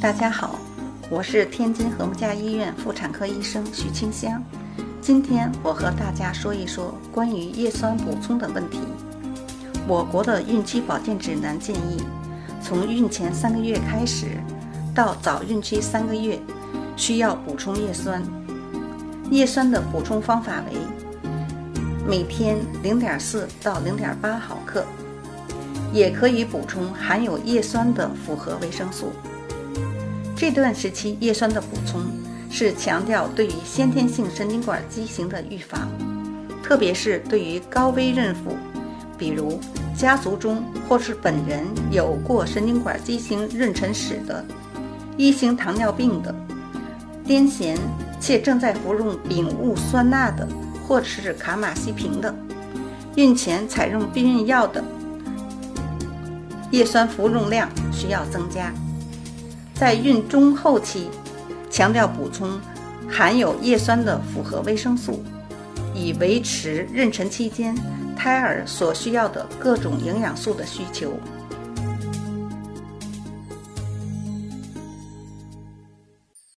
大家好，我是天津和睦家医院妇产科医生许清香。今天我和大家说一说关于叶酸补充的问题。我国的孕期保健指南建议，从孕前三个月开始到早孕期三个月，需要补充叶酸。叶酸的补充方法为每天零点四到零点八毫克，也可以补充含有叶酸的复合维生素。这段时期叶酸的补充是强调对于先天性神经管畸形的预防，特别是对于高危孕妇，比如家族中或是本人有过神经管畸形妊娠史的，一型糖尿病的，癫痫且正在服用丙戊酸钠的，或者是卡马西平的，孕前采用避孕药的，叶酸服用量需要增加。在孕中后期，强调补充含有叶酸的复合维生素，以维持妊娠期间胎儿所需要的各种营养素的需求。